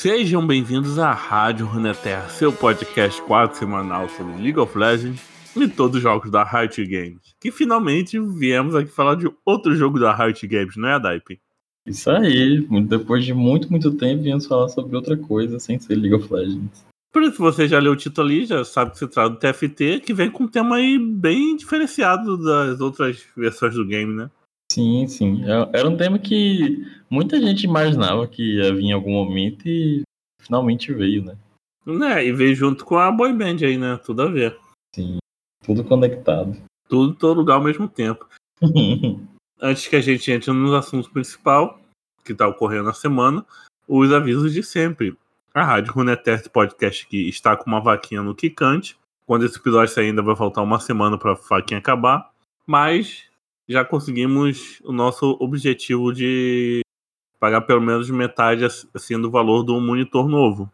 Sejam bem-vindos à Rádio Runeterra, seu podcast quadro semanal sobre League of Legends e todos os jogos da Riot Games. Que finalmente viemos aqui falar de outro jogo da Riot Games, não é, Daipe? Isso aí, depois de muito, muito tempo, viemos falar sobre outra coisa sem ser League of Legends. Por isso, você já leu o título ali, já sabe que se trata do TFT, que vem com um tema aí bem diferenciado das outras versões do game, né? Sim, sim. É, era um tema que muita gente imaginava que ia vir em algum momento e finalmente veio, né? Né, e veio junto com a boy band aí, né? Tudo a ver. Sim, tudo conectado. Tudo em todo lugar ao mesmo tempo. Antes que a gente entre nos assuntos principal que está ocorrendo na semana, os avisos de sempre. A Rádio Runetest Podcast que está com uma vaquinha no Kikante. Quando esse episódio sair, ainda vai faltar uma semana para a vaquinha acabar. Mas já conseguimos o nosso objetivo de pagar pelo menos metade assim do valor do monitor novo,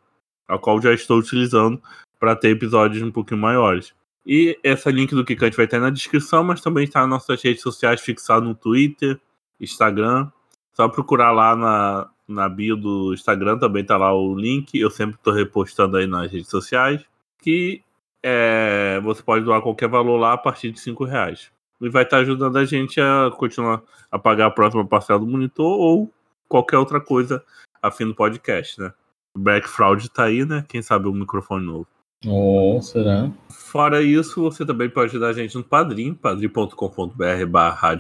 ao qual já estou utilizando para ter episódios um pouquinho maiores. E esse link do Kikante vai estar na descrição, mas também está nas nossas redes sociais fixado no Twitter, Instagram. Só procurar lá na, na bio do Instagram, também está lá o link. Eu sempre estou repostando aí nas redes sociais. Que é, você pode doar qualquer valor lá a partir de 5 reais e vai estar ajudando a gente a continuar a pagar a próxima parcela do monitor ou qualquer outra coisa a fim do podcast, né? O Back Fraud tá aí, né? Quem sabe um microfone novo. Oh, será? Fora isso, você também pode ajudar a gente no Padrim, padrim.com.br barra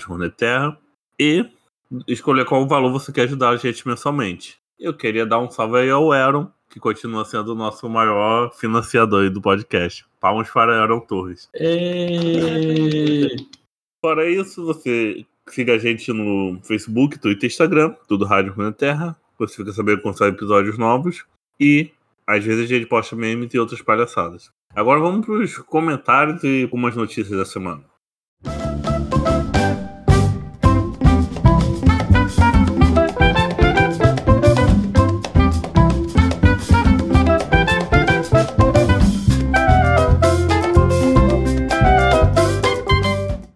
e escolher qual valor você quer ajudar a gente mensalmente. Eu queria dar um salve aí ao Aaron, que continua sendo o nosso maior financiador do podcast. Palmas para Aaron Torres. E... Fora isso, você siga a gente no Facebook, Twitter Instagram, tudo Rádio Terra. Você fica sabendo quando saem episódios novos. E às vezes a gente posta memes e outras palhaçadas. Agora vamos para os comentários e algumas notícias da semana.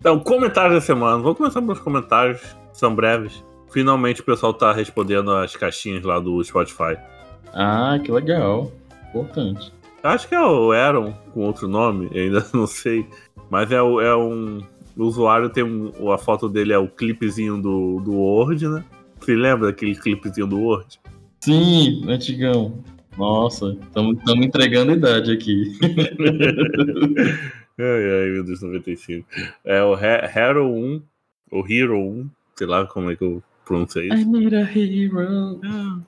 Então, comentários da semana. Vou começar pelos comentários, são breves. Finalmente o pessoal tá respondendo as caixinhas lá do Spotify. Ah, que legal. Importante. Acho que é o Aaron com outro nome, ainda não sei. Mas é, é um. O usuário tem um. A foto dele é o clipezinho do, do Word, né? Você lembra daquele clipezinho do Word? Sim, antigão. Nossa, estamos entregando idade aqui. Ai, ai, meu Deus, 95. É o Hero 1, o Hero 1, sei lá como é que eu pronuncio isso. I need a hero.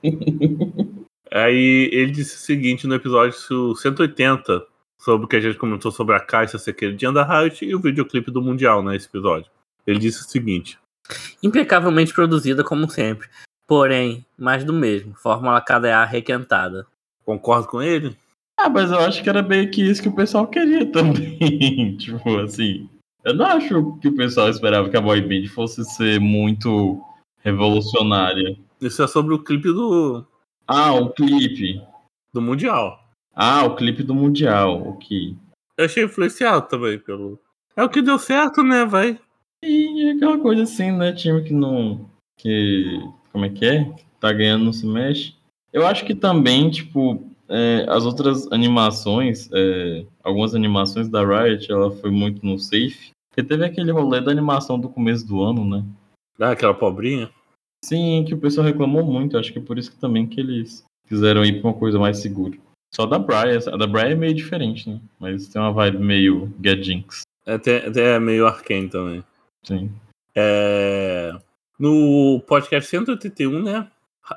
Aí ele disse o seguinte no episódio 180, sobre o que a gente comentou sobre a caixa ser queridinha da Riot e o videoclipe do Mundial, né, esse episódio. Ele disse o seguinte. Impecavelmente produzida, como sempre. Porém, mais do mesmo. Fórmula KDA requentada. Concordo com ele? Ah, mas eu acho que era meio que isso que o pessoal queria também. tipo, assim. Eu não acho que o pessoal esperava que a boy band fosse ser muito revolucionária. Isso é sobre o clipe do. Ah, o clipe. Do Mundial. Ah, o clipe do Mundial, ok. Eu achei influenciado também pelo. É o que deu certo, né, vai? E aquela coisa assim, né? Time que não. Que. Como é que é? Tá ganhando, não se mexe. Eu acho que também, tipo, é, as outras animações, é, algumas animações da Riot, ela foi muito no safe. Porque teve aquele rolê da animação do começo do ano, né? Ah, aquela pobrinha? Sim, que o pessoal reclamou muito. Acho que é por isso que também que eles quiseram ir pra uma coisa mais segura. Só da Brian. A da Brian é meio diferente, né? Mas tem uma vibe meio Get Jinx. É, até, até meio arcane também. Sim. É... No podcast 181, né?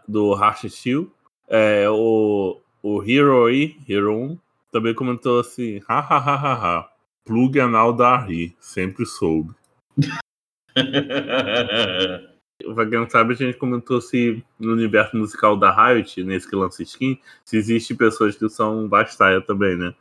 Do Harsh Steel, é, o, o Hero aí, Hero 1, também comentou assim: hahaha, plug anal da Ari, sempre soube. pra quem não sabe, a gente comentou se no universo musical da Riot, nesse que lança skin, se existe pessoas que são Bastaia também, né?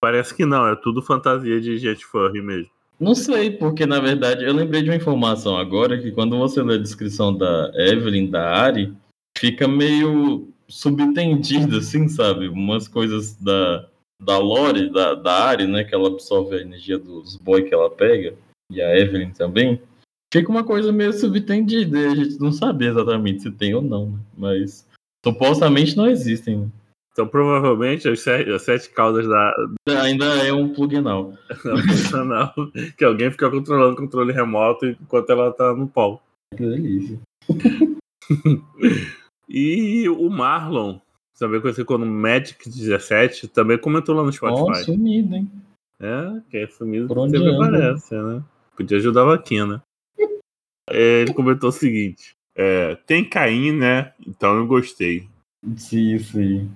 Parece que não, é tudo fantasia de gente furry mesmo. Não sei, porque na verdade eu lembrei de uma informação agora que quando você lê a descrição da Evelyn, da Ari, fica meio subentendido, assim, sabe? Umas coisas da, da Lore, da, da Ari, né? Que ela absorve a energia dos boy que ela pega, e a Evelyn também. Fica uma coisa meio subentendida, a gente não sabe exatamente se tem ou não, né? Mas Supostamente não existem. Então, provavelmente, as sete, as sete caudas da. Ainda é um pluginal. Não, que alguém fica controlando o controle remoto enquanto ela tá no polo. Que delícia. e o Marlon, também conhecido como Magic17, também comentou lá no Spotify. Nossa, sumido, hein? É, que é sumido Por onde sempre anda? aparece, né? Podia ajudar a vaquinha. É, ele comentou o seguinte: é, tem Caim, né? Então eu gostei. Sim, sim.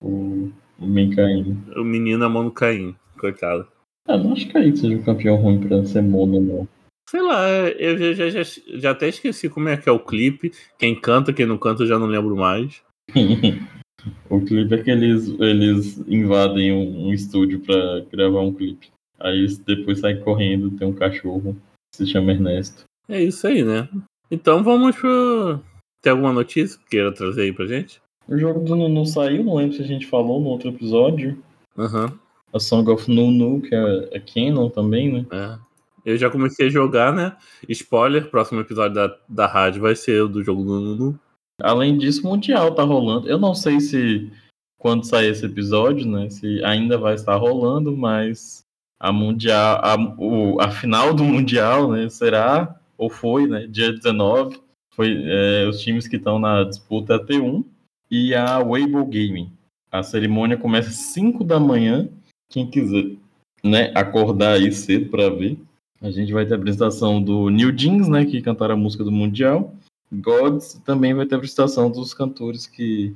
O, o Mencaim. O menino a mão no Caim, coitado. Ah, não acho que aí seja um campeão ruim pra ser mono, não. Sei lá, eu já, já, já, até esqueci como é que é o clipe. Quem canta, quem não canta, eu já não lembro mais. o clipe é que eles, eles invadem um, um estúdio pra gravar um clipe. Aí depois saem correndo, tem um cachorro que se chama Ernesto. É isso aí, né? Então vamos pro. Tem alguma notícia que queira trazer aí pra gente? O jogo do Nunu saiu, não lembro se a gente falou no outro episódio. Aham. A Song of Nunu, que é, é Canon também, né? É. Eu já comecei a jogar, né? Spoiler, próximo episódio da, da rádio vai ser o do jogo do Nunu. Além disso, Mundial tá rolando. Eu não sei se quando sair esse episódio, né? Se ainda vai estar rolando, mas a Mundial, a, o, a final do Mundial, né? Será, ou foi, né? Dia 19. Foi é, os times que estão na disputa é a T1 e a Weibo Gaming. A cerimônia começa às 5 da manhã. Quem quiser né, acordar aí cedo para ver. A gente vai ter a apresentação do New Jeans, né? Que cantaram a música do Mundial. Gods também vai ter a apresentação dos cantores que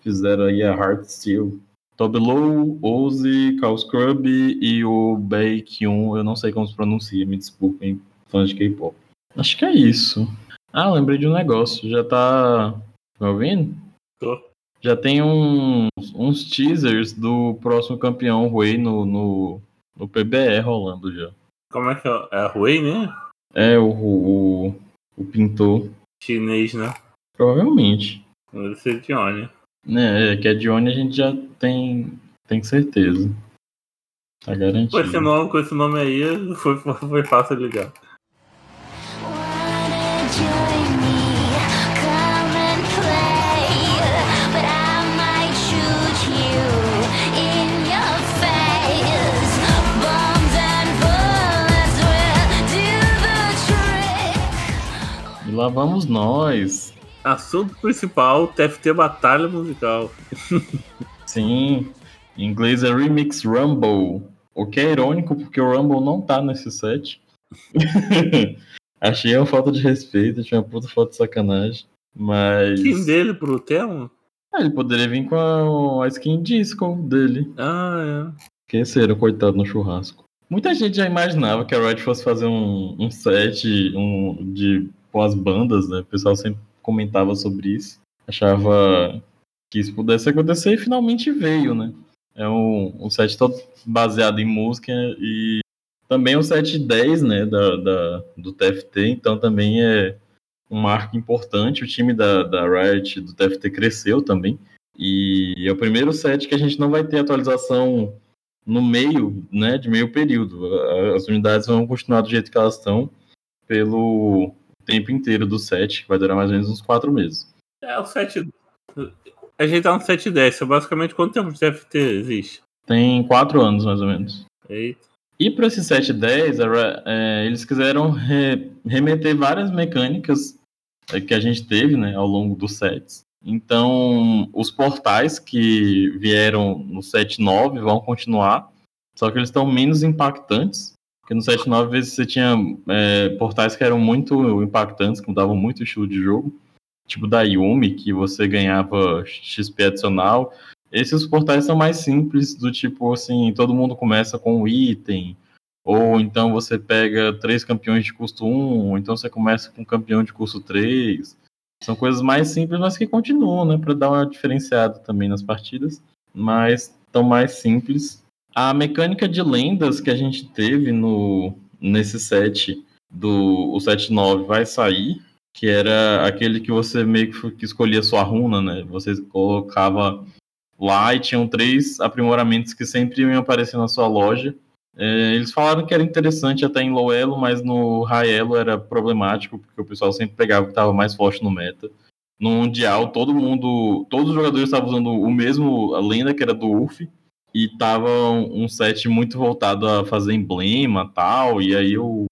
fizeram aí a Heart Steel. Toby Low, Ozzy, Carl Scrub e o Baekhyun, eu não sei como se pronuncia, me desculpem, fãs de K-pop. Acho que é isso. Ah, lembrei de um negócio, já tá me ouvindo? Tô. Já tem uns, uns teasers do próximo campeão Rui no, no, no PBE rolando já. Como é que é? É a Huey, né? É, o, o, o pintor, Chinês, né? provavelmente. Deve ser Johnny. Né, é, que é de onde a gente já tem, tem certeza. Tá Com garantido. esse nome, com esse nome aí, foi, foi fácil ligar. Lá vamos nós. Assunto principal, TFT Batalha Musical. Sim, em inglês é Remix Rumble. O que é irônico, porque o Rumble não tá nesse set. Achei uma falta de respeito, achei uma puta falta de sacanagem. Mas. Skin dele pro tema? Ah, ele poderia vir com a, a skin disco dele. Ah, Esqueceram, coitado, no churrasco. Muita gente já imaginava que a Riot fosse fazer um, um set um, de, com as bandas, né? O pessoal sempre comentava sobre isso. Achava que isso pudesse acontecer e finalmente veio, né? É um, um set todo baseado em música e também o set 10, né, da, da, do TFT, então também é um marco importante. O time da, da Riot, do TFT, cresceu também. E é o primeiro set que a gente não vai ter atualização no meio, né, de meio período. As unidades vão continuar do jeito que elas estão pelo tempo inteiro do set, que vai durar mais ou menos uns quatro meses. é. O 7. A gente tá no 710. É basicamente quanto tempo de TFT existe? Tem quatro anos, mais ou menos. Eita. E para esse 710, a Ra- é, eles quiseram re- remeter várias mecânicas é, que a gente teve né, ao longo dos sets. Então, os portais que vieram no 7.9 vão continuar, só que eles estão menos impactantes. Porque no 7.9, às vezes, você tinha é, portais que eram muito impactantes, que mudavam muito o estilo de jogo. Tipo da Yumi, que você ganhava XP adicional. Esses portais são mais simples, do tipo assim, todo mundo começa com um item, ou então você pega três campeões de custo 1, ou então você começa com um campeão de custo 3. São coisas mais simples, mas que continuam, né, para dar uma diferenciada também nas partidas, mas estão mais simples. A mecânica de lendas que a gente teve no nesse set do o set 9 vai sair, que era aquele que você meio que escolhia sua runa, né? Você colocava lá e tinham três aprimoramentos que sempre iam aparecer na sua loja. É, eles falaram que era interessante até em low elo, mas no high elo era problemático, porque o pessoal sempre pegava o que estava mais forte no meta. no Mundial, todo mundo, todos os jogadores estavam usando o mesmo a lenda que era do UF e tava um set muito voltado a fazer emblema tal, e aí o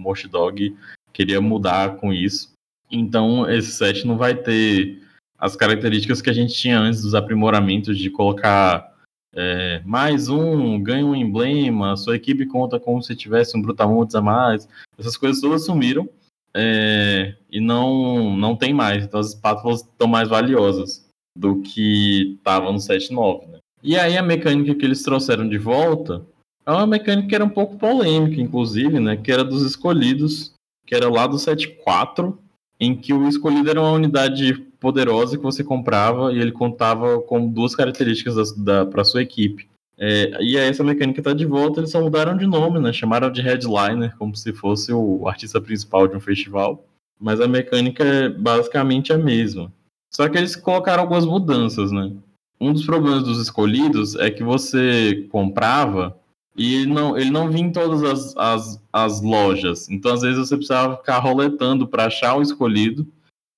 Mosh Dog queria mudar com isso. Então esse set não vai ter as características que a gente tinha antes dos aprimoramentos de colocar é, mais um, ganha um emblema, sua equipe conta como se tivesse um Brutamontes a mais. Essas coisas todas sumiram é, e não, não tem mais. Então as espátulas estão mais valiosas do que estavam no 7.9. Né? E aí a mecânica que eles trouxeram de volta é uma mecânica que era um pouco polêmica, inclusive, né? Que era dos escolhidos, que era lá do 7.4, em que o escolhido era uma unidade poderosa que você comprava e ele contava com duas características para sua equipe. É, e aí essa mecânica está de volta, eles só mudaram de nome, né? Chamaram de headliner, como se fosse o artista principal de um festival. Mas a mecânica é basicamente a mesma. Só que eles colocaram algumas mudanças, né? Um dos problemas dos escolhidos é que você comprava e ele não, ele não vinha em todas as, as, as lojas. Então, às vezes, você precisava ficar roletando para achar o escolhido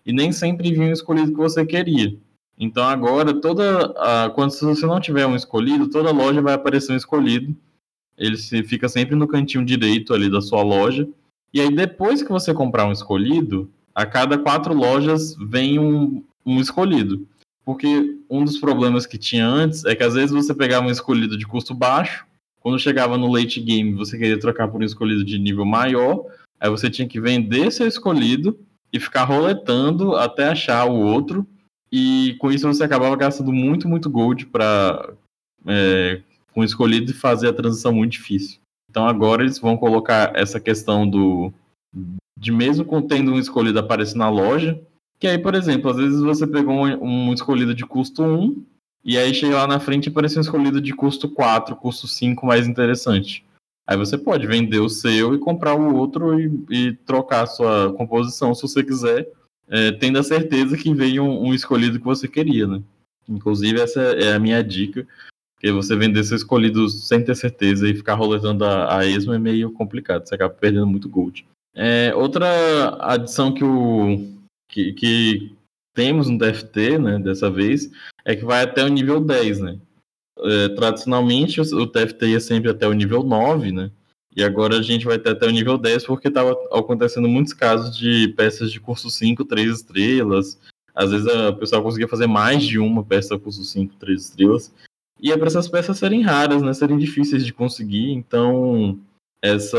e nem sempre vinha o escolhido que você queria. Então agora toda a, quando você não tiver um escolhido, toda loja vai aparecer um escolhido. Ele se, fica sempre no cantinho direito ali da sua loja. E aí depois que você comprar um escolhido, a cada quatro lojas vem um, um escolhido. Porque um dos problemas que tinha antes é que às vezes você pegava um escolhido de custo baixo, quando chegava no late game você queria trocar por um escolhido de nível maior, aí você tinha que vender seu escolhido e ficar roletando até achar o outro e com isso você acabava gastando muito, muito gold para é, com o escolhido e fazer a transição muito difícil. Então agora eles vão colocar essa questão do de mesmo tendo um escolhido aparecer na loja, que aí, por exemplo, às vezes você pegou um, um escolhido de custo 1 e aí chega lá na frente e aparece um escolhido de custo 4, custo 5 mais interessante. Aí você pode vender o seu e comprar o outro e, e trocar a sua composição se você quiser é, tendo a certeza que veio um, um, escolhido que você queria, né? Inclusive, essa é a minha dica, porque você vender seu escolhido sem ter certeza e ficar roletando a, a esmo é meio complicado, você acaba perdendo muito gold. É, outra adição que, o, que, que temos no TFT, né, dessa vez, é que vai até o nível 10, né? É, tradicionalmente, o TFT ia sempre até o nível 9, né? E agora a gente vai ter até o nível 10, porque estava acontecendo muitos casos de peças de curso 5, 3 estrelas. Às vezes a pessoa conseguia fazer mais de uma peça curso 5, 3 estrelas. E é para essas peças serem raras, né? Serem difíceis de conseguir. Então, essa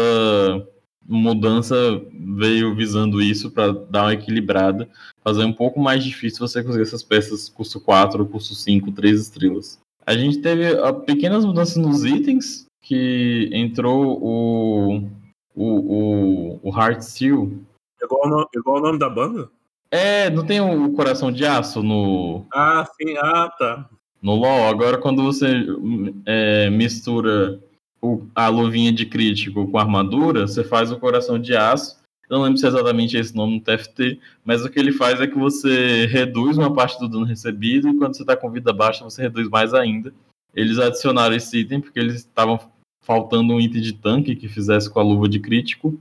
mudança veio visando isso para dar uma equilibrada, fazer um pouco mais difícil você conseguir essas peças curso 4, curso 5, 3 estrelas. A gente teve pequenas mudanças nos itens, que entrou o, o, o, o Heart Steel. Igual o, nome, igual o nome da banda? É, não tem o Coração de Aço no. Ah, sim, ah, tá. No LoL. Agora, quando você é, mistura o, a luvinha de crítico com armadura, você faz o Coração de Aço. Eu não lembro se é exatamente esse nome no TFT, mas o que ele faz é que você reduz uma parte do dano recebido e quando você está com vida baixa, você reduz mais ainda. Eles adicionaram esse item porque eles estavam faltando um item de tanque que fizesse com a luva de crítico.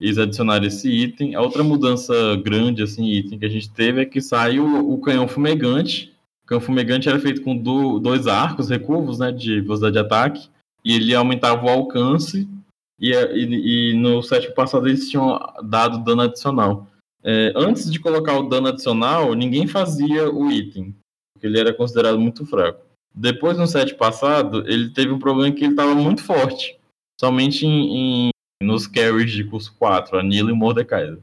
Eles adicionaram esse item. A outra mudança grande, assim, item que a gente teve é que saiu o canhão fumegante. O canhão fumegante era feito com do, dois arcos recurvos, né, de velocidade de ataque, e ele aumentava o alcance. E, e, e no set passado eles tinham dado dano adicional. É, antes de colocar o dano adicional, ninguém fazia o item, porque ele era considerado muito fraco. Depois, no set passado, ele teve um problema que ele estava muito forte. Somente em, em, nos carries de curso 4, Anila e Mordecai.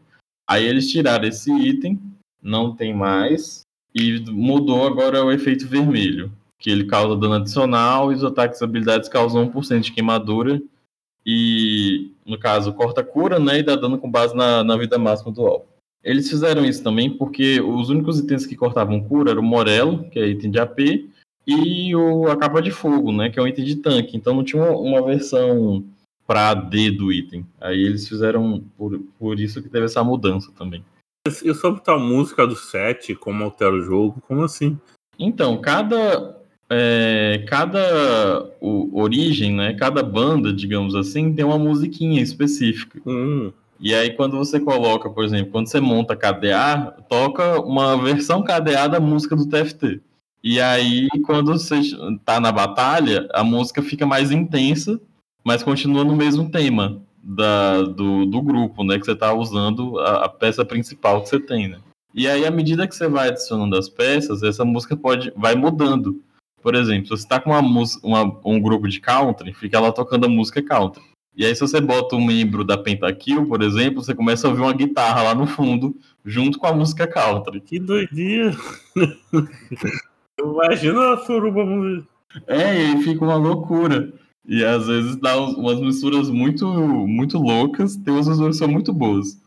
Aí eles tiraram esse item, não tem mais, e mudou agora o efeito vermelho, que ele causa dano adicional e os ataques e habilidades causam 1% de queimadura. E, no caso, corta cura, né? E dá dano com base na, na vida máxima do alvo. Eles fizeram isso também porque os únicos itens que cortavam cura eram o Morelo, que é item de AP, e o, a capa de fogo, né, que é um item de tanque. Então não tinha uma, uma versão para AD do item. Aí eles fizeram por, por isso que teve essa mudança também. E sobre tal música do set, como altera o jogo, como assim? Então, cada é, cada o, origem, né, cada banda, digamos assim, tem uma musiquinha específica. Hum. E aí, quando você coloca, por exemplo, quando você monta KDA, toca uma versão KDA da música do TFT. E aí, quando você tá na batalha, a música fica mais intensa, mas continua no mesmo tema da, do, do grupo, né? Que você tá usando a, a peça principal que você tem, né? E aí, à medida que você vai adicionando as peças, essa música pode vai mudando. Por exemplo, se você tá com uma, uma- um grupo de country, fica lá tocando a música country. E aí, se você bota um membro da Pentakill, por exemplo, você começa a ouvir uma guitarra lá no fundo, junto com a música country. Que doideira. Imagina a suruba. mu- É, e fica uma loucura. E às vezes dá umas misturas muito, muito loucas, tem umas misturas que são muito boas.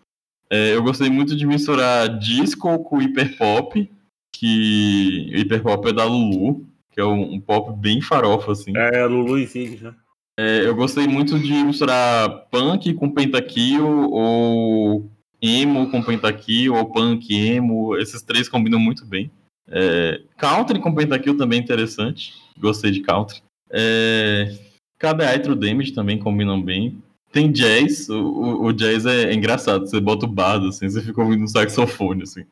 É, eu gostei muito de misturar disco com hiperpop, que hiperpop é da Lulu, que é um, um pop bem farofa, assim. É, Lulu e Zig, né? É, eu gostei muito de misturar punk com pentakill, ou emo com pentakill, ou punk emo. Esses três combinam muito bem. É, country com pentakill também é interessante. Gostei de country. É, KDA e True Damage também combinam bem. Tem jazz, o, o- o jazz é engraçado. Você bota o bardo, assim, você fica ouvindo um saxofone, assim.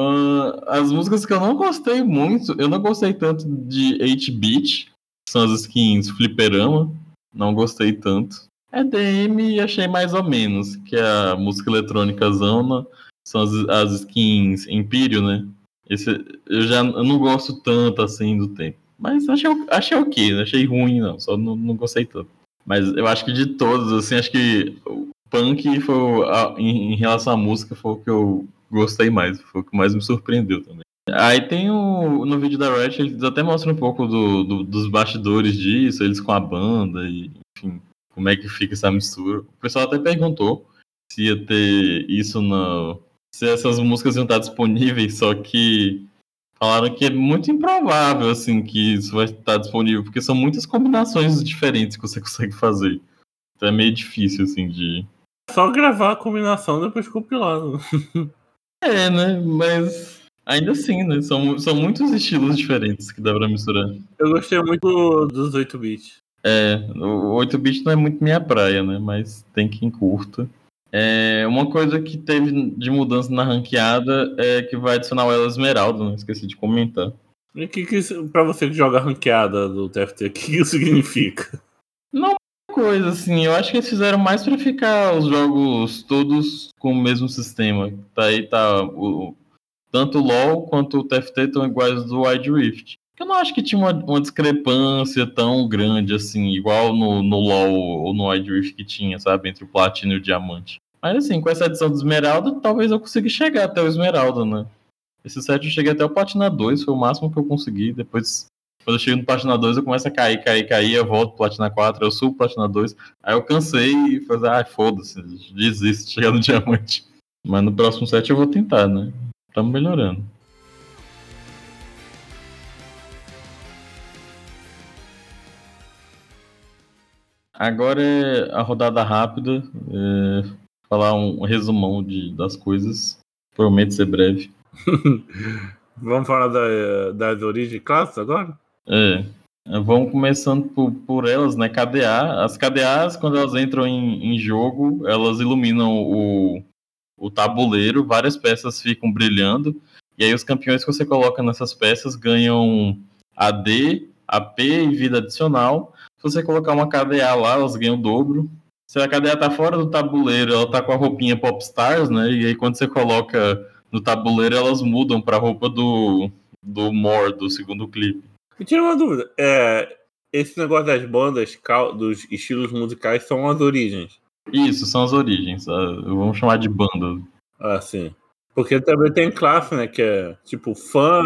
Ah, as músicas que eu não gostei muito, eu não gostei tanto de 8-bit, que são as skins fliperama, não gostei tanto. EDM achei mais ou menos, que é a música eletrônica zona, são as, as skins Império, né? Esse, eu já eu não gosto tanto assim do tempo. Mas achei, achei ok, não achei ruim não, só não, não gostei tanto. Mas eu acho que de todos, assim, acho que o punk foi, em, em relação à música, foi o que eu gostei mais, foi o que mais me surpreendeu também. Aí tem o. No vídeo da Ratchet, eles até mostram um pouco do, do- dos bastidores disso, eles com a banda, e enfim, como é que fica essa mistura. O pessoal até perguntou se ia ter isso na. Se essas músicas iam estar disponíveis, só que falaram que é muito improvável, assim, que isso vai estar disponível, porque são muitas combinações diferentes que você consegue fazer. Então é meio difícil, assim, de. Só gravar a combinação depois compilado. É, né? Mas ainda assim, né? São, são muitos estilos diferentes que dá pra misturar. Eu gostei muito dos 8 bits. É, o 8-bit não é muito minha praia, né? Mas tem quem curta. É, uma coisa que teve de mudança na ranqueada é que vai adicionar o Ela Esmeralda, né? Esqueci de comentar. E o que, que pra você que joga ranqueada do TFT, o que, isso significa? Não coisa assim, eu acho que eles fizeram mais pra ficar os jogos todos com o mesmo sistema. Tá aí, tá. O, tanto o LoL quanto o TFT estão iguais do Wide Rift. Eu não acho que tinha uma, uma discrepância tão grande assim, igual no, no LoL ou no Wide Rift que tinha, sabe? Entre o Platino e o Diamante. Mas assim, com essa edição do Esmeralda, talvez eu consiga chegar até o Esmeralda, né? Esse set eu cheguei até o Platina 2, foi o máximo que eu consegui. Depois, quando eu chego no Platina 2, eu começo a cair, cair, cair, eu volto Platina 4, eu subo Platina 2. Aí eu cansei e falei, ah, foda-se, desisto de chegar no Diamante. Mas no próximo set eu vou tentar, né? Estamos melhorando. Agora é a rodada rápida. é, falar um resumão de, das coisas. Prometo ser breve. Vamos falar da- das origens clássicas agora? É. Vamos começando por, por elas, né? KDA. As KDAs, quando elas entram em, em jogo, elas iluminam o, o tabuleiro, várias peças ficam brilhando. E aí os campeões que você coloca nessas peças ganham AD, AP e vida adicional. Se você colocar uma KDA lá, elas ganham o dobro. Se a KDA tá fora do tabuleiro, ela tá com a roupinha Popstars, né? E aí quando você coloca no tabuleiro, elas mudam pra roupa do, do do segundo clipe. Me tira uma dúvida. É, esse negócio das bandas, dos estilos musicais, são as origens. Isso, são as origens. ah, Vamos chamar de banda. Ah, sim. Porque também tem classe, né? Que é tipo fã.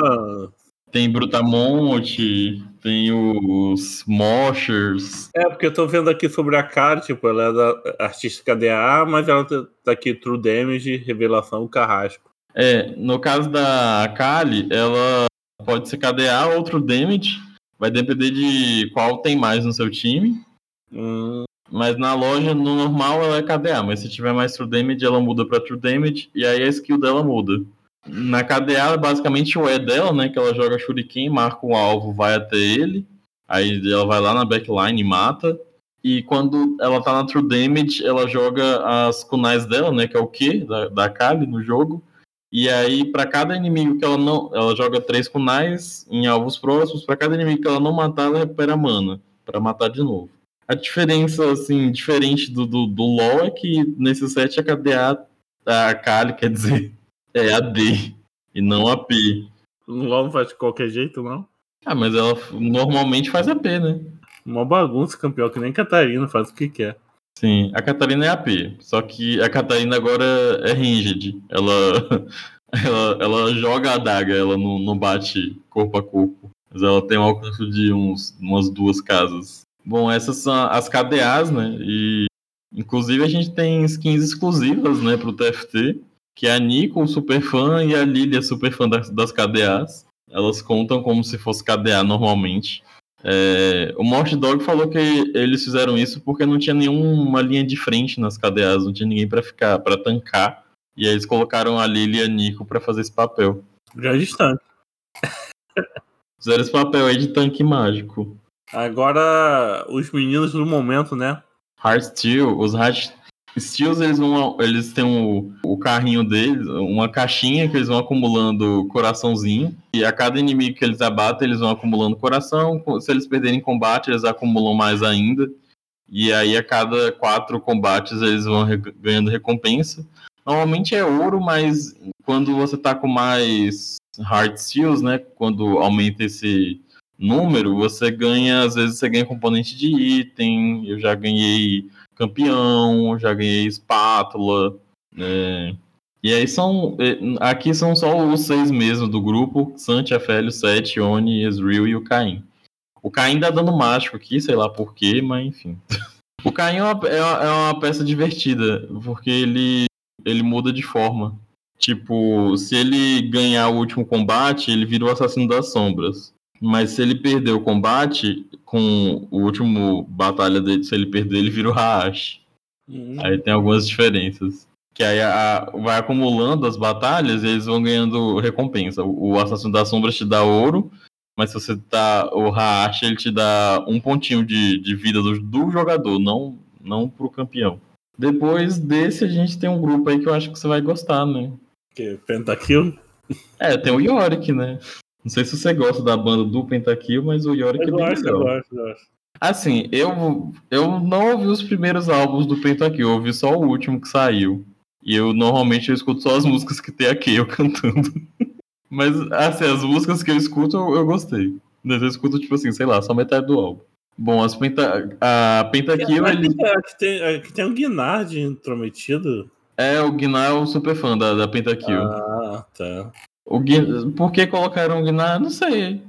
Tem Brutamonte, tem os Moshers. É, porque eu tô vendo aqui sobre a cara, tipo, ela é da artista KDA, mas ela tá tá aqui True Damage, Revelação, Carrasco. É, no caso da Kali, ela pode ser KDA ou outro Damage. Vai depender de qual tem mais no seu time. Hum, Mas na loja, no normal, ela é KDA. Mas se tiver mais True Damage, ela muda pra True Damage. E aí a skill dela muda. Na KDA, é basicamente o E dela, né? Que ela joga Shuriken, marca um alvo, vai até ele. Aí ela vai lá na backline e mata. E quando ela tá na True Damage, ela joga as kunais dela, né? Que é o Q da, da Kali no jogo. E aí, para cada inimigo que ela não. Ela joga três kunais em alvos próximos. Para cada inimigo que ela não matar, ela recupera mana. para matar de novo. A diferença, assim, diferente do, do, do LoL é que nesse set a KDA, a Kali, quer dizer, é a D e não a P. No LOL não faz de qualquer jeito, não. Ah, mas ela normalmente faz a P, né? Uma bagunça, campeão, que nem Catarina faz o que quer. Sim, a Catarina é AP, só que a Catarina agora é ringed. Ela, ela, ela joga a adaga, ela não, não bate corpo a corpo. Mas ela tem um alcance de uns, umas duas casas. Bom, essas são as KDAs, né? E inclusive a gente tem skins exclusivas, né, pro TFT, que é a Nico, super fã, e a Lilia, super fã das, das KDAs. Elas contam como se fosse KDA normalmente. É, o Morte Dog falou que eles fizeram isso porque não tinha nenhuma linha de frente nas KDAs, não tinha ninguém para ficar, para tancar. E aí eles colocaram a Lily e a Nico para fazer esse papel. Já distante. Fizeram esse papel aí de tanque mágico. Agora, os meninos do momento, né? Hard Steel, os Hard Steels, eles vão. Eles têm o, o carrinho deles, uma caixinha que eles vão acumulando coraçãozinho. E a cada inimigo que eles abatem, eles vão acumulando coração. Se eles perderem combate, eles acumulam mais ainda. E aí, a cada quatro combates, eles vão re- ganhando recompensa. Normalmente é ouro, mas quando você tá com mais hard steals, né? Quando aumenta esse número, você ganha, às vezes você ganha componente de item. Eu já ganhei campeão, já ganhei espátula, né? E aí são. eh, Aqui são só os seis mesmo do grupo: Santi, Afélio, Sete, Oni, Ezreal e o Caim. O Caim dá dano mágico aqui, sei lá porquê, mas enfim. O Caim é uma, é uma- é uma peça divertida, porque ele, ele muda de forma. Tipo, se ele ganhar o último combate, ele vira o assassino das sombras. Mas se ele perder o combate, com o último batalha dele, se ele perder, ele vira o Haash. Hum, Aí tem algumas diferenças. Que aí a- vai acumulando as batalhas e eles vão ganhando recompensa. O o Assassino das Sombras te dá ouro, mas se você tá. O Haash, ele te dá um pontinho de, de vida do, do jogador, não, não pro campeão. Depois desse, a gente tem um grupo aí que eu acho que você vai gostar, né? que Pentakill. É, tem o Yorick, né? Não sei se você gosta da banda do Pentakill, mas o Yorick é Eu bem gosto, eu legal. gosto, eu gosto. Assim, eu, eu não ouvi os primeiros álbuns do Pentakill, eu ouvi só o último que saiu. E eu normalmente eu escuto só as músicas que tem aqui eu cantando. Mas, assim, as músicas que eu escuto eu, eu gostei. Mas eu escuto, tipo assim, sei lá, só metade do álbum. Bom, as Penta, a Pentakill, ele Aqui, aqui tem, tem um Guinard intrometido. é o Gnar, é um super fã da, da Pentakill. Ah, tá. O Gui- Por que colocaram o Gnar? Não sei.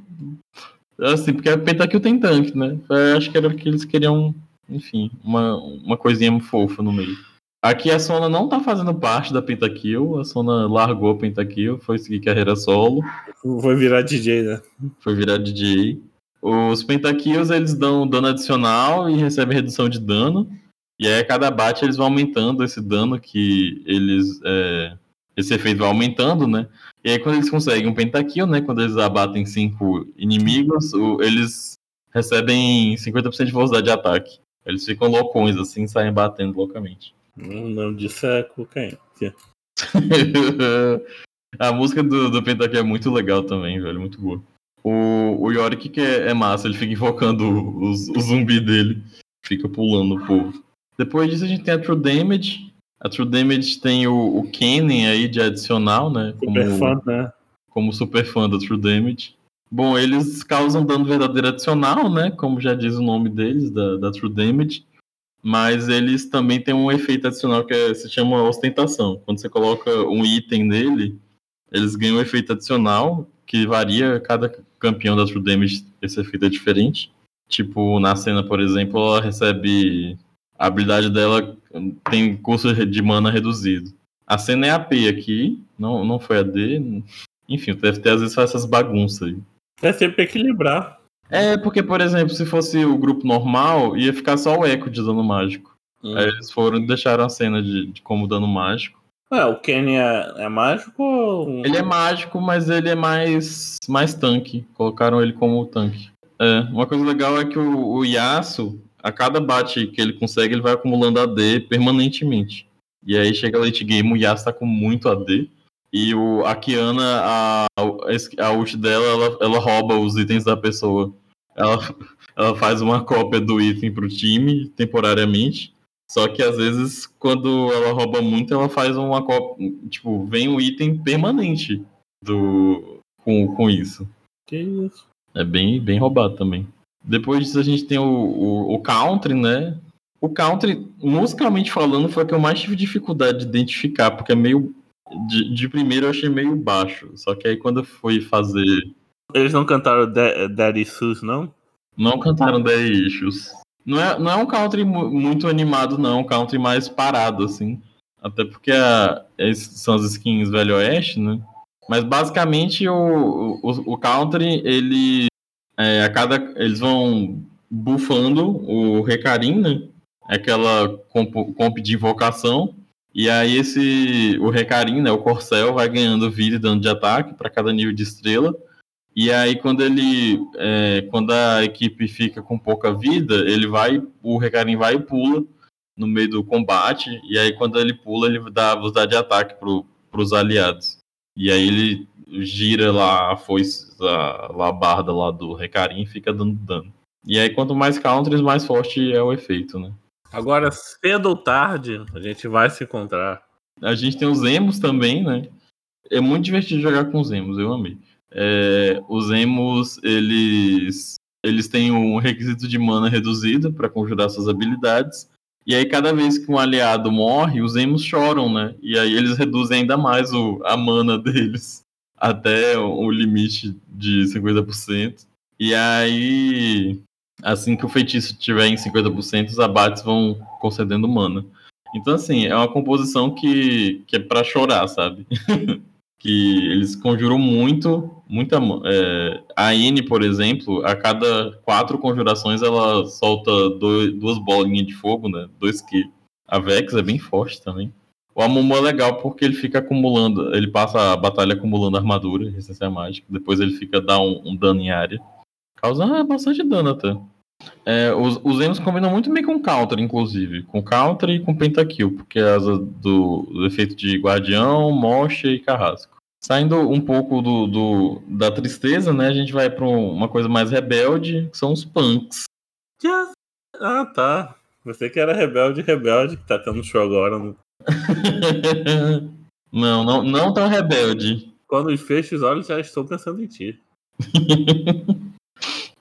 Assim, porque a Pentakill tem tanque, né? Eu acho que era porque eles queriam, enfim, uma, uma coisinha fofa no meio. Aqui a Sona não tá fazendo parte da Pentakill, a Sona largou a Pentakill, foi seguir carreira solo, Vai virar DJ, né? foi virar DJ. Os Pentakills, eles dão dano adicional e recebem redução de dano. E aí, a cada bate, eles vão aumentando esse dano que eles. é, esse efeito vai aumentando, né? E aí, quando eles conseguem um pentakill, né? Quando eles abatem cinco inimigos, o- eles recebem 50% de velocidade de ataque. Eles ficam loucões, assim, saem batendo loucamente. O nome disso é cocaína. a música do, do Pentakill é muito legal também, velho. Muito boa. O, o Yorick que é, é massa, ele fica invocando os- o, zumbi dele. Fica pulando o povo. Depois disso a gente tem a True Damage. A True Damage tem o, o Kennen aí de adicional, né? Super fã, né? como super fã da True Damage. Bom, eles causam dano verdadeiro adicional, né? Como já diz o nome deles, da, da True Damage. Mas eles também têm um efeito adicional que é- se chama ostentação. Quando você coloca um item nele, eles ganham um efeito adicional que varia cada campeão da True Damage. Esse efeito é diferente. Tipo, na cena, por exemplo, ela recebe. A habilidade dela tem custo de mana reduzido. A cena é AP aqui, não, não foi AD. Enfim, o TFT às vezes faz essas bagunças aí. É sempre equilibrar. É, porque, por exemplo, se fosse o grupo normal, ia ficar só o eco de dano mágico. Hum. Aí eles foram e deixaram a cena de, de como dano mágico. É, o Kenny é, é mágico ou. Ele é mágico, mas ele é mais, mais tanque. Colocaram ele como tanque. É, uma coisa legal é que o, o Yasuo, a cada bate que ele consegue, ele vai acumulando AD permanentemente. E aí chega late game, o Yasuo tá com muito AD. E o, a Kiana, a, a ult dela, ela, ela rouba os itens da pessoa. Ela, ela faz uma cópia do item pro time, temporariamente. Só que às vezes, quando ela rouba muito, ela faz uma cópia. Tipo, vem um item permanente do com, com isso. Que isso? É bem, bem roubado também. Depois disso, a gente tem o, o, o country, né? O country, musicalmente falando, foi o que eu mais tive dificuldade de identificar, porque é meio. De, de primeiro eu achei meio baixo. Só que aí quando eu fui fazer. Eles não cantaram Da- Daddy Sus, não? Não cantaram The Issues. Não é, não é um country mu- muito animado, não. É um country mais parado, assim. Até porque a, são as skins Velho Oeste, né? Mas basicamente o, o, o country, ele. É, a cada, eles vão bufando o Recarim, né? Aquela comp, comp de invocação. E aí esse. O Recarim, né? O Corcel vai ganhando vida e dano de ataque para cada nível de estrela. E aí, quando ele. é, quando a equipe fica com pouca vida, ele vai. O Recarim vai e pula no meio do combate. E aí, quando ele pula, ele dá velocidade de ataque para os aliados. E aí ele gira lá a foice, a, a barda lá do Recarim e fica dando dano. E aí, quanto mais counters, mais forte é o efeito, né? Agora, cedo ou tarde, a gente vai se encontrar. A gente tem os emos também, né? É muito divertido jogar com os emos, eu amei. É, os emos, eles, eles têm um requisito de mana reduzido para conjurar suas habilidades. E aí, cada vez que um aliado morre, os emos choram, né? E aí eles reduzem ainda mais o, a mana deles até o limite de 50%. E aí, assim que o feitiço estiver em 50%, os abates vão concedendo mana. Então, assim, é uma composição que, que é pra chorar, sabe? que eles conjuram muito, muita. É, a N, por exemplo, a cada quatro conjurações ela solta dois, duas bolinhas de fogo, né? Dois que. A Vex é bem forte também. O Amumu é legal porque ele fica acumulando, ele passa a batalha acumulando armadura, resistência mágica, depois ele fica dá um, um dano em área. Causa ah, bastante dano até. É, os, os Enos combinam muito bem com Counter, inclusive. Com Counter e com Pentakill, porque é asa do, do efeito de Guardião, Mocha e Carrasco. Saindo um pouco do, do- da tristeza, né? A gente vai para uma coisa mais rebelde, que são os punks. Just- Ah, tá. Você que era rebelde, rebelde, que tá tendo show agora. né? não, não, não tão rebelde. Quando fecho os olhos, já estou pensando em ti.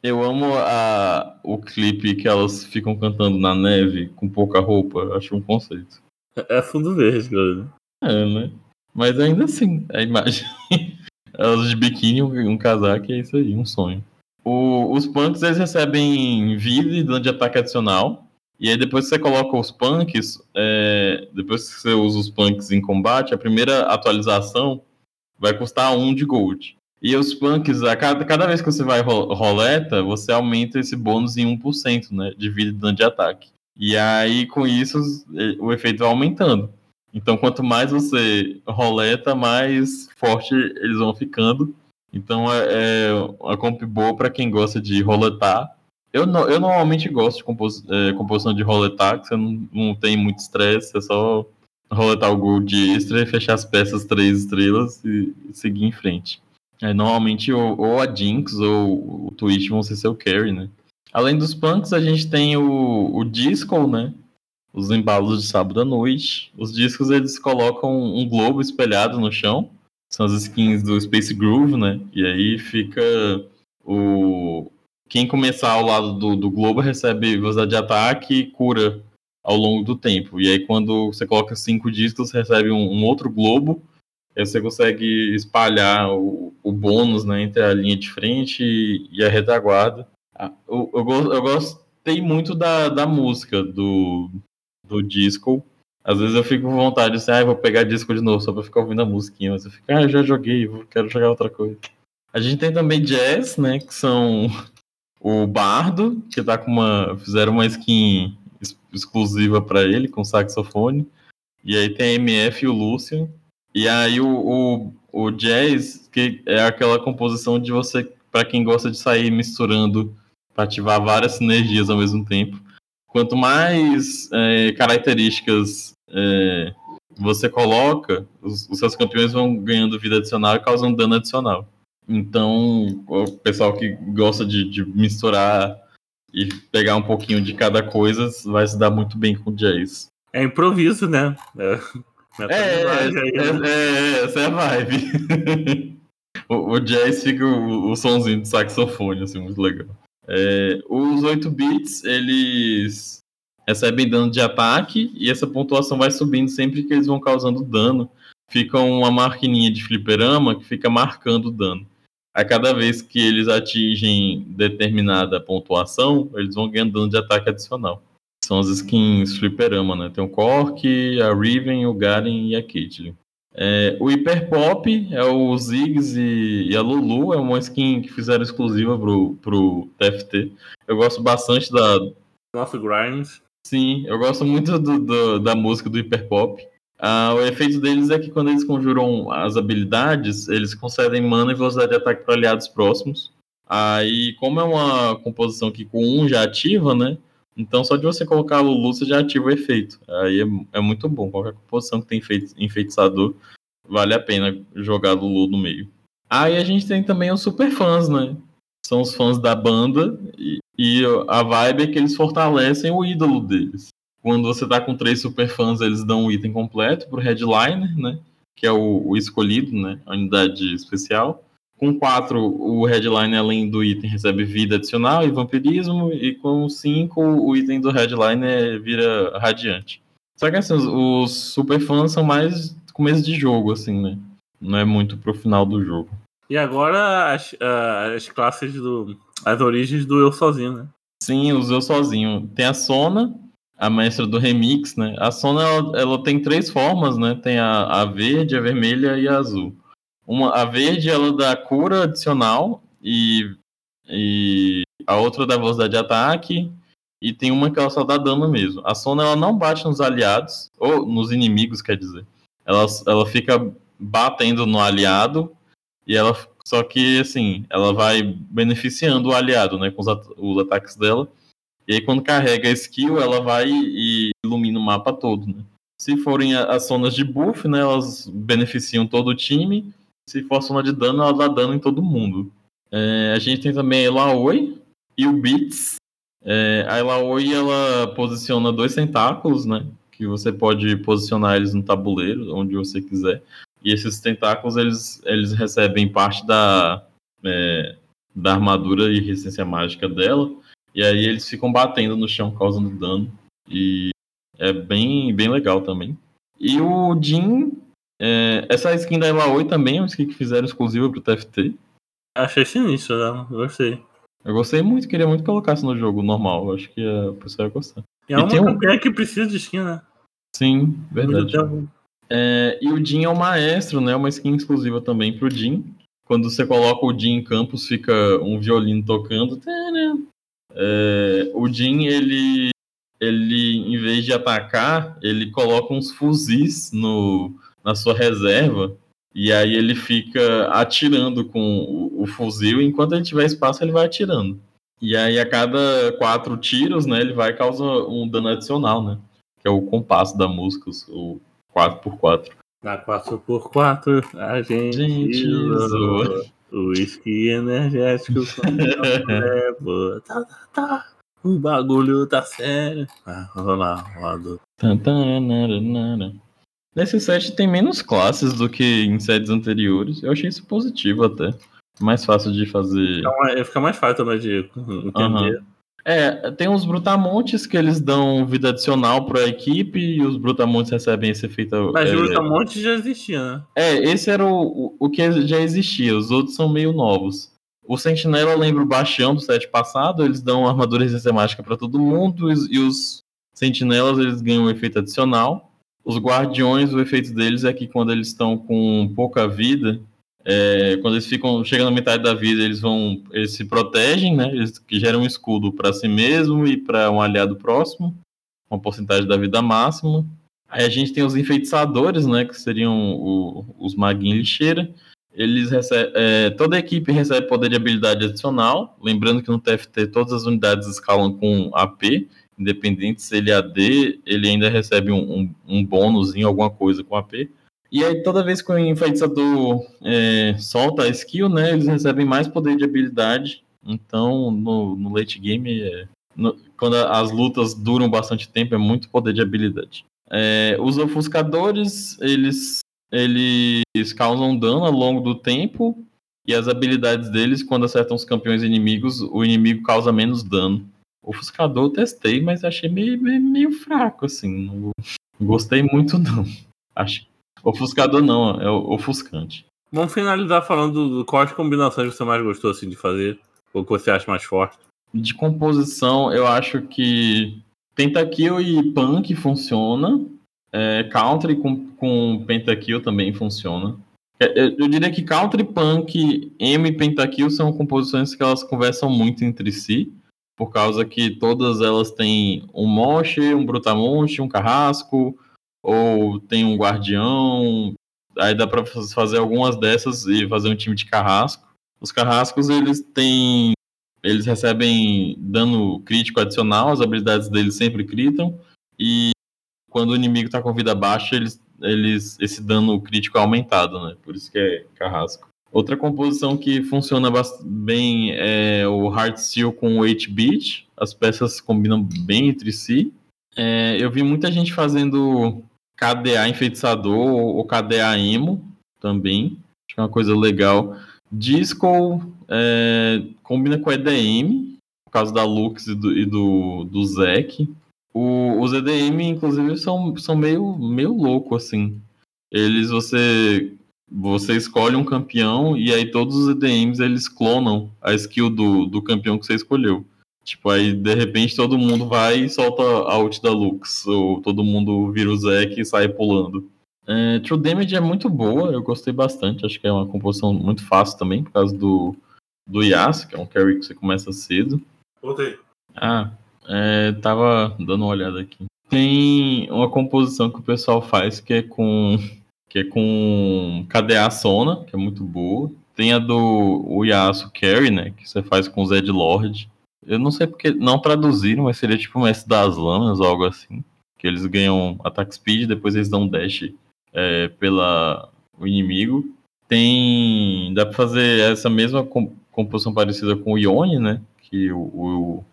Eu amo a, o clipe que elas ficam cantando na neve com pouca roupa. Acho um conceito. É fundo verde, galera. É, né? Mas ainda assim, a imagem. Elas de biquíni, um, um casaco, é isso aí, um sonho. O- os punks, eles recebem vida e de ataque adicional. E aí, depois que você coloca os punks, é, depois que você usa os punks em combate, a primeira atualização vai custar um de gold. E os punks, a cada, cada vez que você vai ro- roleta, você aumenta esse bônus em 1%, né? De vida e dano de ataque. E aí, com isso, eh, o efeito vai aumentando. Então, quanto mais você roleta, mais forte eles vão ficando. Então, é, é uma comp boa para quem gosta de roletar. Eu, no- eu normalmente gosto de compos- é, composição de roletar, que você não, não tem muito estresse, é só roletar o gold extra e fechar as peças três estrelas e, e seguir em frente. É, normalmente, ou, ou a Jinx ou o Twitch vão ser seu carry, né? Além dos punks, a gente tem o, o Disco, né? os embalos de sábado à noite. Os discos eles colocam um globo espelhado no chão. São as skins do Space Groove, né? E aí fica o. Quem começar ao lado do, do globo recebe velocidade de ataque e cura ao longo do tempo. E aí, quando você coloca cinco discos, recebe um, um outro globo. Aí você consegue espalhar o, o bônus né, entre a linha de frente e, e a retaguarda. Ah, Eu, eu, eu gostei muito da, da música do, do disco. Às vezes eu fico com vontade de assim, ah, vou pegar disco de novo só pra ficar ouvindo a musiquinha. Mas eu fico, ah, eu já joguei, quero jogar outra coisa. A gente tem também jazz, né? Que são o Bardo, que tá com uma. Fizeram uma skin ex- exclusiva pra ele, com saxofone. E aí tem a MF e o Lucian. E aí o, o, o jazz, que é aquela composição de você, pra quem gosta de sair misturando pra ativar várias sinergias ao mesmo tempo. quanto mais é, características é, você coloca, os, os seus campeões vão ganhando vida adicional e causando dano adicional. Então, o pessoal que gosta de, de misturar e pegar um pouquinho de cada coisa vai se dar muito bem com o Jace. É improviso, né? É, É, é, é, é, essa é a vibe. o, o jazz fica o, o sonzinho de saxofone, assim, muito legal. É, os 8 bits, eles recebem dano de ataque e essa pontuação vai subindo sempre que eles vão causando dano. Fica uma marquininha de fliperama que fica marcando o dano. A cada vez que eles atingem determinada pontuação, eles vão ganhando dano de ataque adicional. São as skins fliperama, né? Tem o Cork, a Riven, o Garen e a Caitlyn. É, o Hyper Pop é o Ziggs e, e, a Lulu, é uma skin que fizeram exclusiva pro, pro TFT. Eu gosto bastante da. Nossa, Grimes. Sim, eu gosto muito do, do, da música do Hyper Pop. Ah, o efeito deles é que quando eles conjuram as habilidades, eles concedem mana e velocidade de ataque para aliados próximos. Aí, como é uma composição que com um já ativa, né? Então, só de você colocar a Lulu, você já ativa o efeito. Aí é, é muito bom. Qualquer composição que tem enfeitiçador, vale a pena jogar Lulu no meio. Aí a gente tem também os super fãs, né? São os fãs da banda e, e a vibe é que eles fortalecem o ídolo deles. Quando você tá com três super fãs, eles dão um item completo pro headliner, né? Que é o, o escolhido, né? A unidade especial. Com 4, o headline, além do item, recebe vida adicional e vampirismo. E com 5, o item do headline vira radiante. Só que assim, os, os super fãs são mais começo de jogo, assim, né? Não é muito pro final do jogo. E agora as, as classes do. As origens do eu sozinho, né? Sim, os eu sozinho. Tem a Sona, a mestra do remix, né? A Sona ela, ela tem três formas, né? Tem a, a verde, a vermelha e a azul. Uma, a verde ela dá cura adicional e, e a outra dá velocidade de ataque e tem uma que ela só dá dano mesmo. A Sona ela não bate nos aliados ou nos inimigos, quer dizer. Ela, ela fica batendo no aliado e ela só que assim ela vai beneficiando o aliado, né, com os, at os ataques dela. E aí quando carrega a skill ela vai e ilumina o mapa todo, né? Se forem as zonas de buff, né, elas beneficiam todo o time se for soma de dano, ela dá dano em todo mundo. É, a gente tem também a Elaoi e o Beats. É, a Elaoi, ela posiciona dois tentáculos, né? Que você pode posicionar eles no tabuleiro, onde você quiser. E esses tentáculos, eles, eles recebem parte da, é, da armadura e resistência mágica dela. E aí eles ficam batendo no chão, causando dano. E é bem, bem legal também. E o Jin, é, essa skin da Elaoi também é uma skin que fizeram exclusiva pro TFT. Achei sinistro, né? Gostei. Eu gostei muito, queria muito colocar isso no jogo normal. Acho que o pessoal ia gostar. É uma tem um- que precisa de skin, né? Sim, verdade. É, e o Jin é o maestro, né? Uma skin exclusiva também pro Jin. Quando você coloca o Jin em campus, fica um violino tocando. É, o Jin, ele, ele, em vez de atacar, ele coloca uns fuzis no, na sua reserva. E aí ele fica atirando com o, o fuzil. Enquanto ele tiver espaço, ele vai atirando. E aí, a cada quatro tiros, né, ele vai causar um dano adicional, né? Que é o compasso da música, o 4x4. Na 4x4, a gente, Gente, zoa. Uísque energético é boa. Tá, tá, tá. O bagulho tá sério. Ah, vamos lá. Tantanana. Nesse set tem menos classes do que em sets anteriores. Eu achei isso positivo até. Mais fácil de fazer. Fica mais- Fica mais fácil também de entender. É, tem uns brutamontes que eles dão vida adicional pra equipe e os brutamontes recebem esse efeito. Mas é, o Brutamonte já existia, né? É, esse era o, o, que já existia, os outros são meio novos. O Sentinela lembra o Bastião do set passado, eles dão armadura resistência mágica pra todo mundo, e, os- e os Sentinelas eles ganham um efeito adicional. Os Guardiões, o efeito deles é que quando eles estão com pouca vida, é, quando eles ficam chegando na metade da vida, eles vão, eles se protegem, né? Eles geram um escudo pra si mesmo e pra um aliado próximo, uma porcentagem da vida máxima. Aí a gente tem os enfeitiçadores, né? Que seriam o- os maguinhos lixeira. Eles recebem, é, toda a equipe recebe poder de habilidade adicional. Lembrando que no TFT todas as unidades escalam com AP. independente se ele é AD, ele ainda recebe um, um, um bônus em alguma coisa com AP. E aí, toda vez que o enfeitiçador é, solta a skill, né, eles recebem mais poder de habilidade. Então, no, no late game, é, no, quando as lutas duram bastante tempo, é muito poder de habilidade. É, os ofuscadores, eles, eles causam dano ao longo do tempo. E as habilidades deles, quando acertam os campeões inimigos, o inimigo causa menos dano. Ofuscador eu testei, mas achei meio, meio, meio fraco, assim. Não gostei muito, não. Acho Ofuscador não, é ofuscante. Vamos finalizar falando do quais combinações você mais gostou assim, de fazer, ou que você acha mais forte. De composição, eu acho que Pentakill e Punk funciona. É, country com, com Pentakill também funciona. É, eu, eu diria que Country, Punk, M e Pentakill são composições que elas conversam muito entre si, por causa que todas elas têm um Moche, um Brutamonte, um Carrasco, ou tem um guardião. Aí dá para fazer algumas dessas e fazer um time de carrasco. Os carrascos eles têm, eles recebem dano crítico adicional, as habilidades deles sempre critam e quando o inimigo está com vida baixa, eles, eles esse dano crítico é aumentado, né? Por isso que é carrasco. Outra composição que funciona bem é o Heart Seal com o 8-bit. As peças combinam bem entre si. É, eu vi muita gente fazendo KDA Enfeitiçador ou KDA Emo também. Acho que é uma coisa legal. Disco é, combina com EDM, por causa da Lux e do, e do, do Zek. Os EDM, inclusive, são, são meio, meio louco, assim. Eles, você você escolhe um campeão e aí todos os EDMs eles clonam a skill do, do campeão que você escolheu. Tipo, aí de repente todo mundo vai e solta a ult da Lux, ou todo mundo vira o Zek e sai pulando. É, True Damage é muito boa, eu gostei bastante, acho que é uma composição muito fácil também, por causa do, do Yasuo, que é um carry que você começa cedo. Voltei. Ah, é, tava dando uma olhada aqui. Tem uma composição que o pessoal faz que é com que é com KDA Sona, que é muito boa. Tem a do o Yasuo Carry, né, que você faz com Zed Lord. Eu não sei porque não traduziram, mas seria tipo o mestre das lâminas ou algo assim. Que eles ganham ataque speed, depois eles dão dash é, pela o inimigo. Tem. Dá pra fazer essa mesma composição parecida com o Ione, né? Que o, o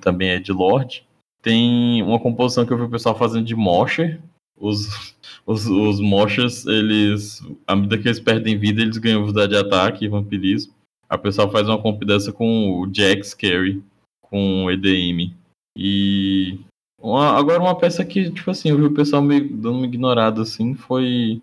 também é de Lord. Tem uma composição que eu vi o pessoal fazendo de Mosher. Os, os, os Moshers, eles. À medida que eles perdem vida, eles ganham velocidade de ataque e vampirismo. A pessoa faz uma dessa com o Jax Carry, com o EDM. E uma, agora uma peça que, tipo assim, eu vi o pessoal meio dando uma ignorada assim, foi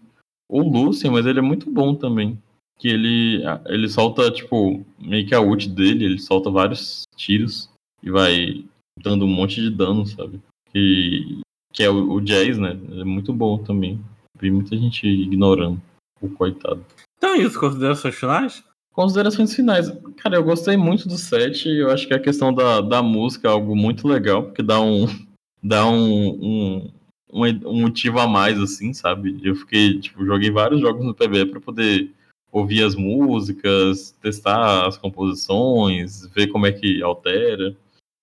o Lucian, mas ele é muito bom também. Que ele, ele solta, tipo, meio que a ult dele, ele solta vários tiros e vai dando um monte de dano, sabe? Que, que é o, o Jazz, né? É muito bom também. Vi muita gente ignorando. O coitado. Então é isso, considerações finais? Considerações finais. Cara, eu gostei muito do set. Eu acho que a questão da, da música é algo muito legal, porque dá um. dá um, um, um, motivo a mais, assim, sabe? Eu fiquei, tipo, joguei vários jogos no PB para poder ouvir as músicas, testar as composições, ver como é que altera.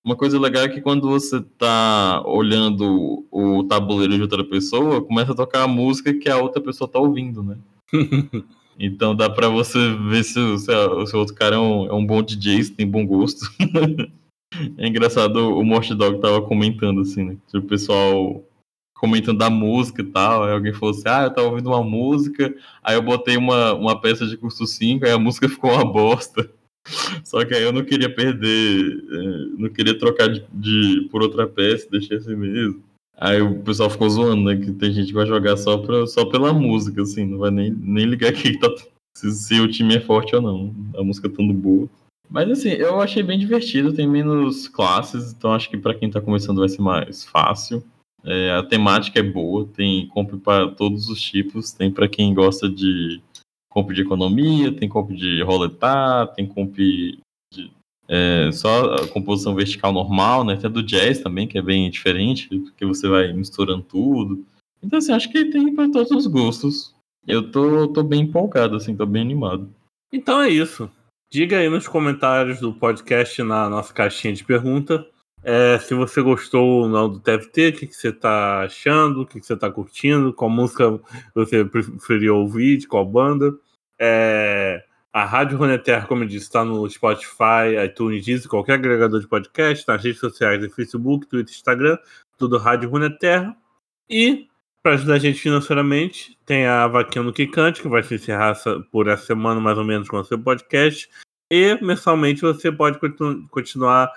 Uma coisa legal é que quando você tá olhando o tabuleiro de outra pessoa, começa a tocar a música que a outra pessoa tá ouvindo, né? Então dá pra você ver se, se, se o outro cara é um, é um bom DJ, se tem bom gosto. é engraçado, o Morte Dog tava comentando assim, né? O pessoal comentando da música e tal. Aí alguém falou assim: Ah, eu tava ouvindo uma música, aí eu botei uma, uma peça de curso 5, aí a música ficou uma bosta. Só que aí eu não queria perder, é, não queria trocar de, de por outra peça, deixei assim mesmo. Aí o pessoal ficou zoando, né? Que tem gente que vai jogar só, pra, só pela música, assim, não vai nem, nem ligar que tá, se, se, o time é forte ou não. A música tão boa. Mas assim, eu achei bem divertido, tem menos classes, então acho que para quem tá começando vai ser mais fácil. É, a temática é boa, tem comp para todos os tipos, tem para quem gosta de comp de economia, tem comp de roletar, tem comp de é, só a composição vertical normal, né? Até do jazz também, que é bem diferente, porque você vai misturando tudo. Então, assim, acho que tem para todos os gostos. Eu tô, tô bem empolgado, assim, tô bem animado. Então é isso. Diga aí nos comentários do podcast, na nossa caixinha de pergunta, É, se você gostou ou não do TFT, o que, que você tá achando, o que, que você tá curtindo, qual música você preferiu ouvir, de qual banda. É, a Rádio Runeterra, como eu disse, está no Spotify, iTunes, Deezer, qualquer agregador de podcast, nas redes sociais, no Facebook, Twitter, Instagram, tudo Rádio Runeterra. E, para ajudar a gente financeiramente, tem a vaquinha no Kikante, que vai se encerrar por essa semana, mais ou menos, com o seu podcast. E, mensalmente, você pode continu- continuar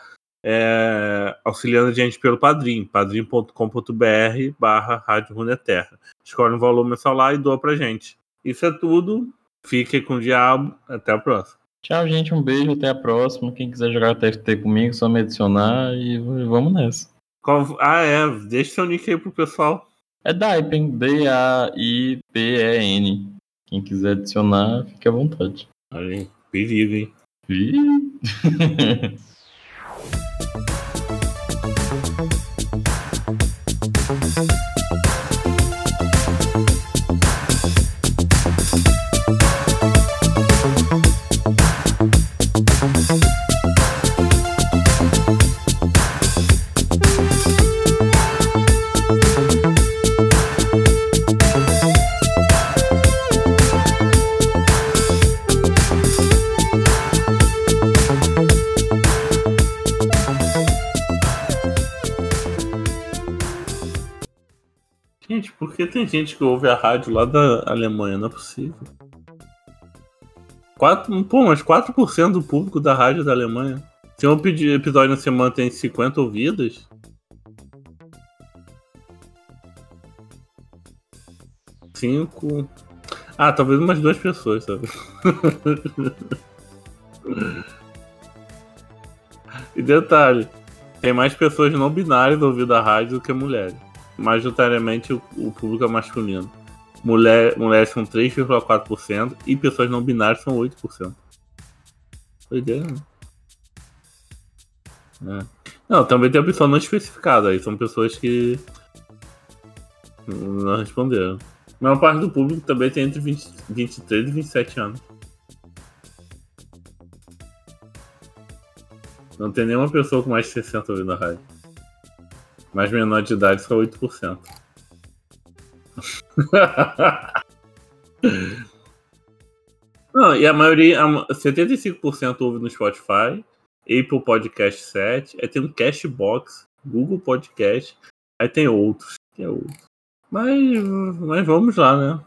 é, auxiliando a gente pelo Padrim, padrim.com.br barra Rádio Runeterra. Escolhe um valor mensal lá e doa pra gente. Isso é tudo. Fique com o diabo. Até a próxima. Tchau, gente. Um beijo. Até a próxima. Quem quiser jogar TFT comigo, só me adicionar e vamos nessa. Qual- Ah, é. Deixa seu nick aí pro pessoal. É Daipen. D-A-I-P-E-N. Quem quiser adicionar, fique à vontade. Olha aí, perigo, hein? Ih. Gente, por que tem gente que ouve a rádio lá da Alemanha? Não é possível. Quatro, pô, mas 4% do público da rádio da Alemanha. Se um episódio na semana tem 50 ouvidas. Cinco. Ah, talvez umas duas pessoas, sabe? e detalhe, tem mais pessoas não binárias ouvindo a rádio do que mulheres. Majoritariamente o, o público é masculino. Mulher, mulheres são 3,4% e pessoas não binárias são 8%. Doideira, né? É. Não, também tem a opção não especificada aí. São pessoas que não responderam. A maior parte do público também tem entre 20, 23 e 27 anos. Não tem nenhuma pessoa com mais de 60 ouvindo a rádio. Mais menor de idade só 8%. Não, e a maioria, a ma- 75% ouve no Spotify, Apple Podcast 7, aí tem um Cashbox, Google Podcast, aí tem outros, tem outros. Mas, mas vamos lá, né?